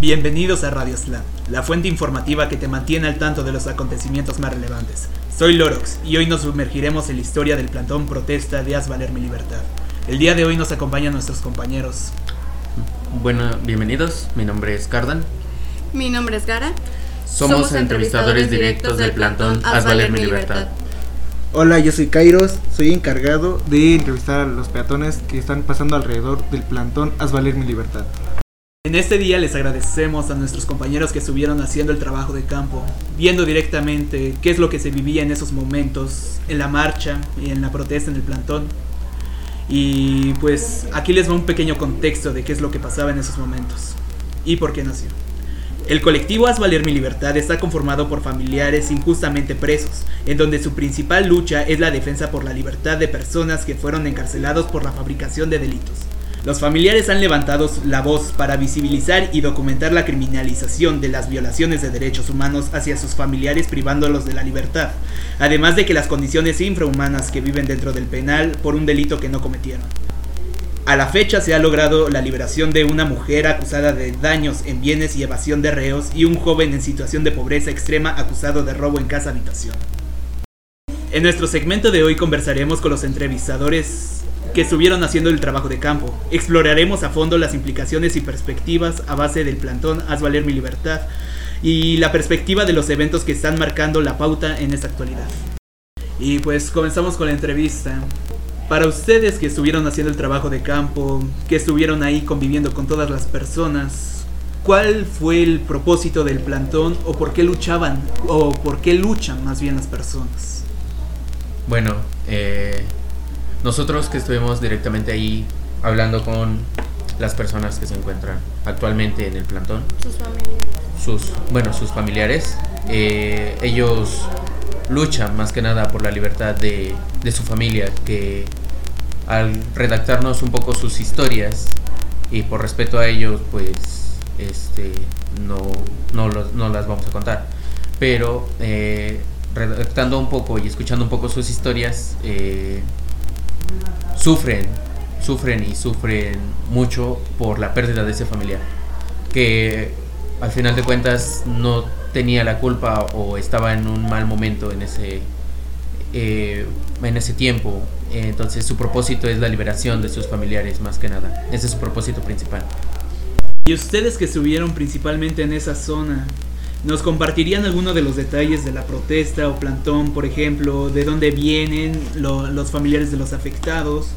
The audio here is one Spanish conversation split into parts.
Bienvenidos a Radio Slam, la fuente informativa que te mantiene al tanto de los acontecimientos más relevantes. Soy Lorox y hoy nos sumergiremos en la historia del plantón protesta de Haz Valer Mi Libertad. El día de hoy nos acompañan nuestros compañeros. Bueno, bienvenidos, mi nombre es Cardan. Mi nombre es Gara. Somos, entrevistadores directos del plantón Haz Valer Mi Libertad. Hola, yo soy Kairos, soy encargado de entrevistar a los peatones que están pasando alrededor del plantón Haz Valer Mi Libertad. En este día les agradecemos a nuestros compañeros que estuvieron haciendo el trabajo de campo, viendo directamente qué es lo que se vivía en esos momentos, en la marcha y en la protesta en el plantón. Y pues aquí les va un pequeño contexto de qué es lo que pasaba en esos momentos y por qué nació. El colectivo Haz Valer Mi Libertad está conformado por familiares injustamente presos, en donde su principal lucha es la defensa por la libertad de personas que fueron encarcelados por la fabricación de delitos. Los familiares han levantado la voz para visibilizar y documentar la criminalización de las violaciones de derechos humanos hacia sus familiares privándolos de la libertad, además de que las condiciones infrahumanas que viven dentro del penal por un delito que no cometieron. A la fecha se ha logrado la liberación de una mujer acusada de daños en bienes y evasión de reos y un joven en situación de pobreza extrema acusado de robo en casa habitación. En nuestro segmento de hoy conversaremos con los entrevistadores que estuvieron haciendo el trabajo de campo. Exploraremos a fondo las implicaciones y perspectivas a base del plantón Haz Valer Mi Libertad y la perspectiva de los eventos que están marcando la pauta en esta actualidad. Y pues comenzamos con la entrevista. Para ustedes que estuvieron haciendo el trabajo de campo, que estuvieron ahí conviviendo con todas las personas, ¿cuál fue el propósito del plantón o por qué luchaban o por qué luchan más bien las personas? Bueno, eh, nosotros que estuvimos directamente ahí hablando con las personas que se encuentran actualmente en el plantón. Sus familiares. Sus, bueno, sus familiares. eh, ellos luchan más que nada por la libertad de, de su familia, que al redactarnos un poco sus historias y por respeto a ellos, pues este, no, no, los- no las vamos a contar. Pero eh, redactando un poco y escuchando un poco sus historias, eh, sufren, sufren y sufren mucho por la pérdida de ese familiar. Que al final de cuentas no tenía la culpa o estaba en un mal momento en ese, eh, en ese tiempo. Entonces su propósito es la liberación de sus familiares más que nada. Ese es su propósito principal. Y ustedes que estuvieron principalmente en esa zona, ¿nos compartirían alguno de los detalles de la protesta o plantón, por ejemplo, de dónde vienen lo- los familiares de los afectados?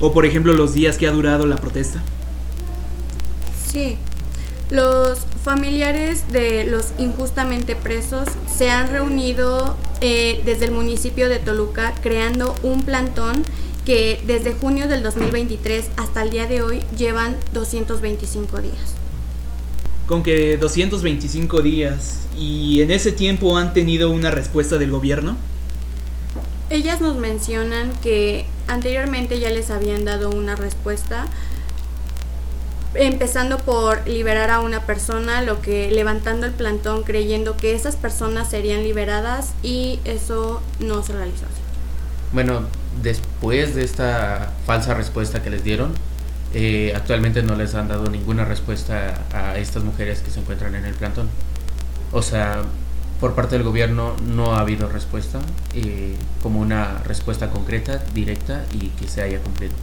O por ejemplo los días que ha durado la protesta. Sí. Los familiares de los injustamente presos se han reunido eh, desde el municipio de Toluca creando un plantón que desde junio del 2023 hasta el día de hoy llevan 225 días. Con que 225 días y en ese tiempo han tenido una respuesta del gobierno. Ellas nos mencionan que anteriormente ya les habían dado una respuesta, empezando por liberar a una persona, lo que levantando el plantón creyendo que esas personas serían liberadas y eso no se realizó. así. Bueno, después de esta falsa respuesta que les dieron, eh, actualmente no les han dado ninguna respuesta a estas mujeres que se encuentran en el plantón. O sea, por parte del gobierno no ha habido respuesta, eh, como una respuesta concreta, directa y que se haya cumplido.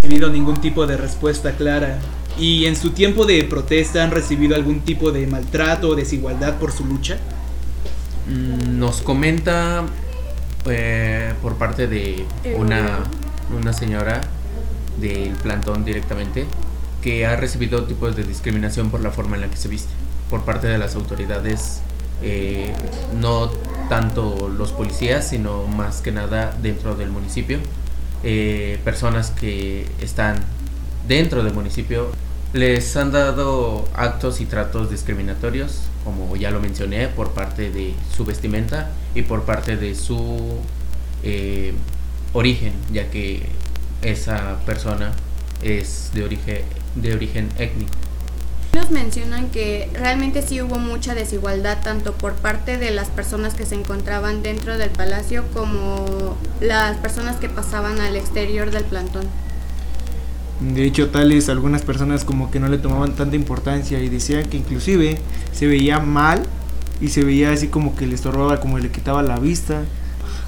recibido ningún tipo de respuesta clara. ¿Y en su tiempo de protesta han recibido algún tipo de maltrato o desigualdad por su lucha? Mm, Nos comenta eh, por parte de una, una señora del plantón directamente que ha recibido tipos de discriminación por la forma en la que se viste por parte de las autoridades, eh, no tanto los policías, sino más que nada dentro del municipio. Eh, personas que están dentro del municipio les han dado actos y tratos discriminatorios, como ya lo mencioné, por parte de su vestimenta y por parte de su eh, origen, ya que esa persona es de origen, de origen étnico. Nos mencionan que realmente sí hubo mucha desigualdad tanto por parte de las personas que se encontraban dentro del palacio como las personas que pasaban al exterior del plantón. De hecho, tales algunas personas como que no le tomaban tanta importancia y decían que inclusive se veía mal y se veía así como que le estorbaba, como le quitaba la vista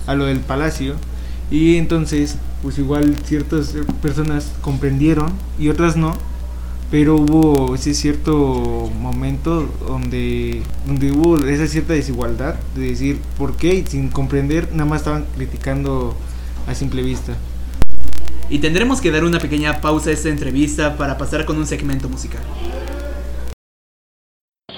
a lo del palacio. Y entonces, pues igual ciertas personas comprendieron y otras no, pero hubo ese cierto momento donde, donde hubo esa cierta desigualdad de decir por qué y sin comprender nada más estaban criticando a simple vista. Y tendremos que dar una pequeña pausa a esta entrevista para pasar con un segmento musical.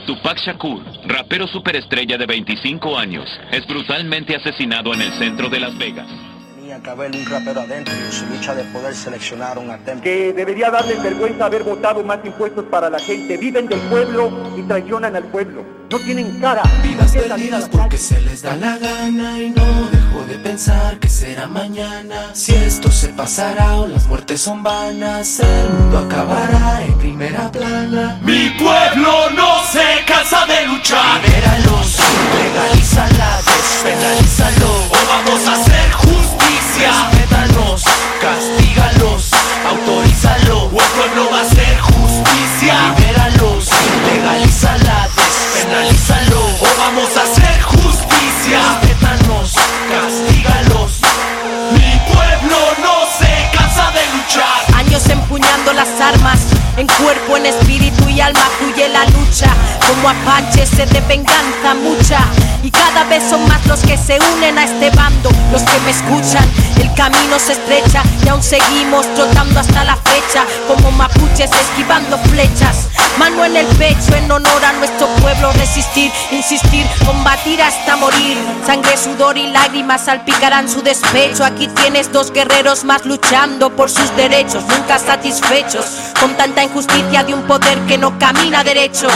Tupac Shakur, rapero superestrella de 25 años, es brutalmente asesinado en el centro de Las Vegas. Tenía que haber un rapero adentro y en su lucha de poder seleccionar un atento. que debería darles vergüenza haber votado más impuestos para la gente. Viven del pueblo y traicionan al pueblo. No tienen cara. Vidas ¿Por qué salir a perdidas porque se les da la gana y no dejo de pensar que será mañana. Si esto se pasará o las muertes son vanas, el mundo acabará en primera plana. Mi pueblo no se cansa de luchar. Libéralos, legalízala, despenalízalo. O vamos a hacer justicia. Respétanos, castígalos, Como apache sed de venganza mucha. Y cada vez son más los que se unen a este bando, los que me escuchan. El camino se estrecha y aún seguimos trotando hasta la fecha. Como mapuches esquivando flechas. Mano en el pecho en honor a nuestro pueblo. Resistir, insistir, combatir hasta morir. Sangre, sudor y lágrimas salpicarán su despecho. Aquí tienes dos guerreros más luchando por sus derechos, nunca satisfechos. Con tanta injusticia de un poder que no camina derecho.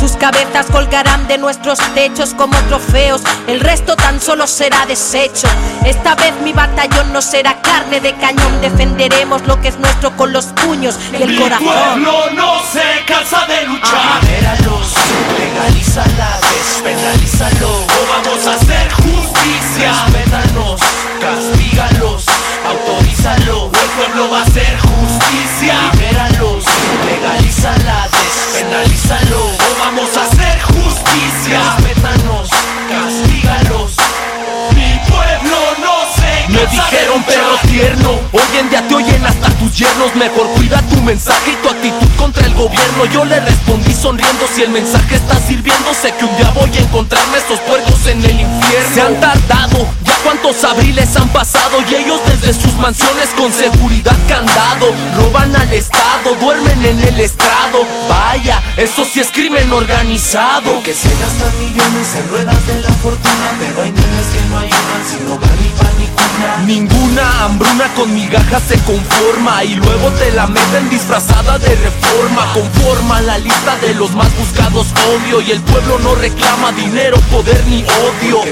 Sus cabezas colgarán de nuestros techos como trofeos, el resto tan solo será desecho. Esta vez mi batallón no será carne de cañón, defenderemos lo que es nuestro con los puños y el Mi corazón. pueblo no se cansa de luchar. Libéralos, legalízala, despenalízalo. O vamos a hacer justicia. Respétanos, castígalos, autorízalo. O el pueblo va a hacer justicia. Mejor cuida tu mensaje y tu actitud contra el gobierno. Yo le respondí sonriendo, si el mensaje está sirviendo Sé que un día voy a encontrarme estos puercos en el infierno. Se han tardado, ya cuántos abriles han pasado Y ellos desde sus mansiones con seguridad candado Roban al estado, duermen en el estrado. Vaya, eso sí es crimen organizado. Porque se gastan millones en ruedas de la fortuna Pero hay niñas que no ayudan sin hogar ni pan Ninguna hambruna con migajas se conforma y luego te la meten disfrazada de reforma. Conforma la lista de los más buscados, obvio, y el pueblo no reclama dinero, poder ni odio.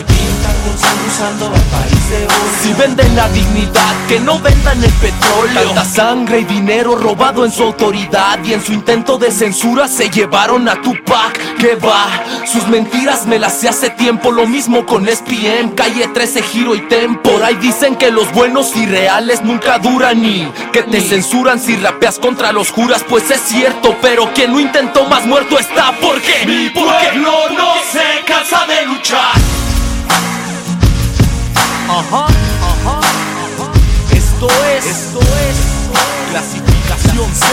Usando al país de oro Si venden la dignidad, que no vendan el petróleo. Tanta sangre y dinero robado en su autoridad y en su intento de censura se llevaron a Tupac. Que va, sus mentiras me las sé hace tiempo. Lo mismo con SPM, calle 13, giro y tempo. Por ahí dicen que los buenos y reales nunca duran y que te censuran si rapeas contra los juras. Pues es cierto, pero quien no intentó más muerto está. ¿Por qué? Mi ¿Por qué? pueblo no se cansa de luchar. Ajá, ajá, ajá. Esto es, esto es clasificación C.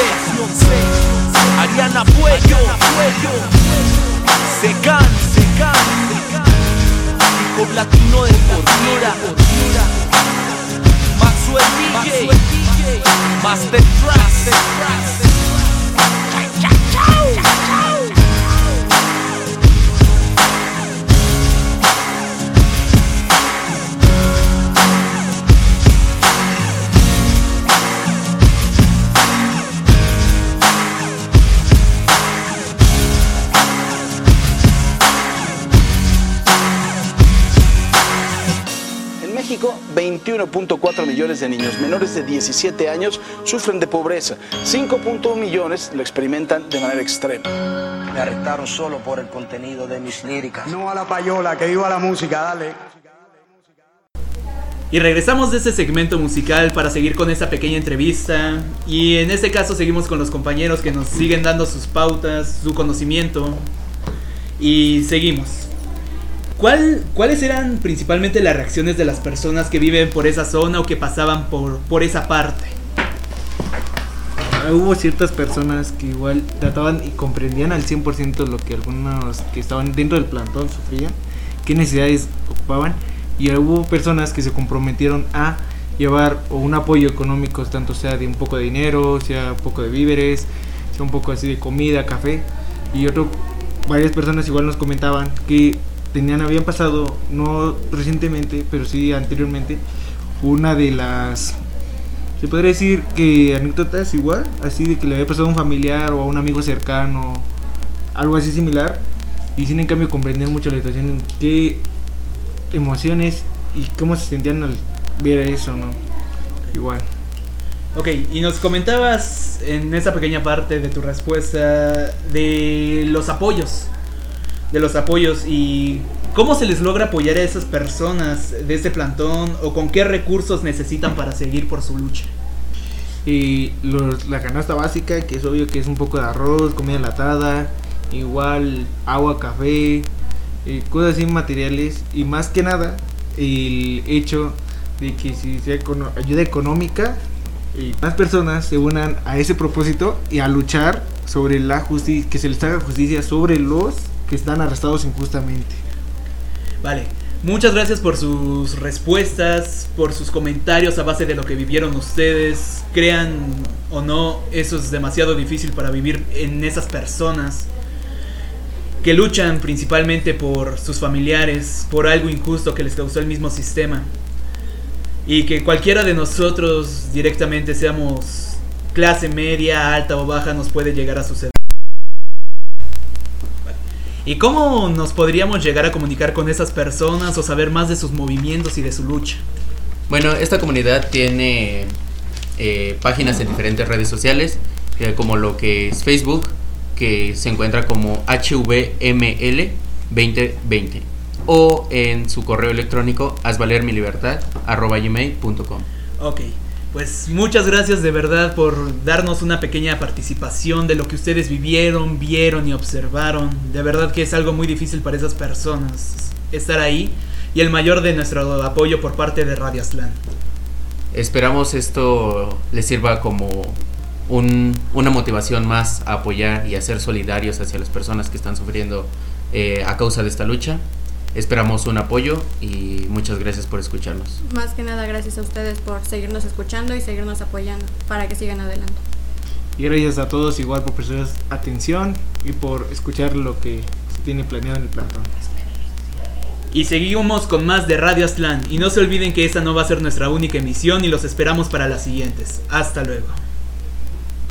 Ariana Puello, Secan, Secan, Hijo Latino de Portira, Maxwell DJ, Master Tracks. 21.4 millones de niños menores de 17 años sufren de pobreza. 5.1 millones lo experimentan de manera extrema. Me arrestaron solo por el contenido de mis líricas. No a la payola, que viva la música, dale. Y regresamos de ese segmento musical para seguir con esta pequeña entrevista. Y en este caso seguimos con los compañeros que nos siguen dando sus pautas, su conocimiento. Y seguimos. ¿Cuál, ¿Cuáles eran principalmente las reacciones de las personas que viven por esa zona o que pasaban por, por esa parte? Hubo ciertas personas que igual trataban y comprendían al 100% lo que algunos que estaban dentro del plantón sufrían, qué necesidades ocupaban y hubo personas que se comprometieron a llevar un apoyo económico, tanto sea de un poco de dinero, sea un poco de víveres, sea un poco así de comida, café y otro varias personas igual nos comentaban que tenían habían pasado no recientemente, pero sí anteriormente una de las se podría decir que anécdotas igual, así de que le había pasado a un familiar o a un amigo cercano, algo así similar, y sin en cambio comprender mucho la situación, qué emociones y cómo se sentían al ver eso, ¿no? Igual. Ok, y nos comentabas en esa pequeña parte de tu respuesta de los apoyos. De los apoyos y cómo se les logra apoyar a esas personas de este plantón o con qué recursos necesitan para seguir por su lucha. Y los- la canasta básica, que es obvio que es un poco de arroz, comida enlatada, igual agua, café, eh, cosas así materiales y más que nada el hecho de que si sea ayuda económica y más personas se unan a ese propósito y a luchar sobre la justicia, que se les haga justicia sobre los que están arrestados injustamente. Vale, muchas gracias por sus respuestas, por sus comentarios a base de lo que vivieron ustedes. Crean o no, eso es demasiado difícil para vivir en esas personas que luchan principalmente por sus familiares, por algo injusto que les causó el mismo sistema. Y que cualquiera de nosotros directamente seamos clase media, alta o baja nos puede llegar a suceder. ¿Y cómo nos podríamos llegar a comunicar con esas personas o saber más de sus movimientos y de su lucha? Bueno, esta comunidad tiene eh, páginas en diferentes redes sociales, eh, como lo que es Facebook, que se encuentra como HVML 2020, o en su correo electrónico asvalermilibertad.gmail.com. Ok, pues muchas gracias de verdad por darnos una pequeña participación de lo que ustedes vivieron, vieron y observaron. De verdad que es algo muy difícil para esas personas estar ahí y el mayor de nuestro apoyo por parte de Radio Aslan. Esperamos esto les sirva como un- una motivación más a apoyar y a ser solidarios hacia las personas que están sufriendo eh, a causa de esta lucha. Esperamos un apoyo y muchas gracias por escucharnos. Más que nada, gracias a ustedes por seguirnos escuchando y seguirnos apoyando para que sigan adelante. Y gracias a todos igual por prestar atención y por escuchar lo que se tiene planeado en el plantón. Y seguimos con más de Radio Aslan. Y no se olviden que esta no va a ser nuestra única emisión y los esperamos para las siguientes. Hasta luego.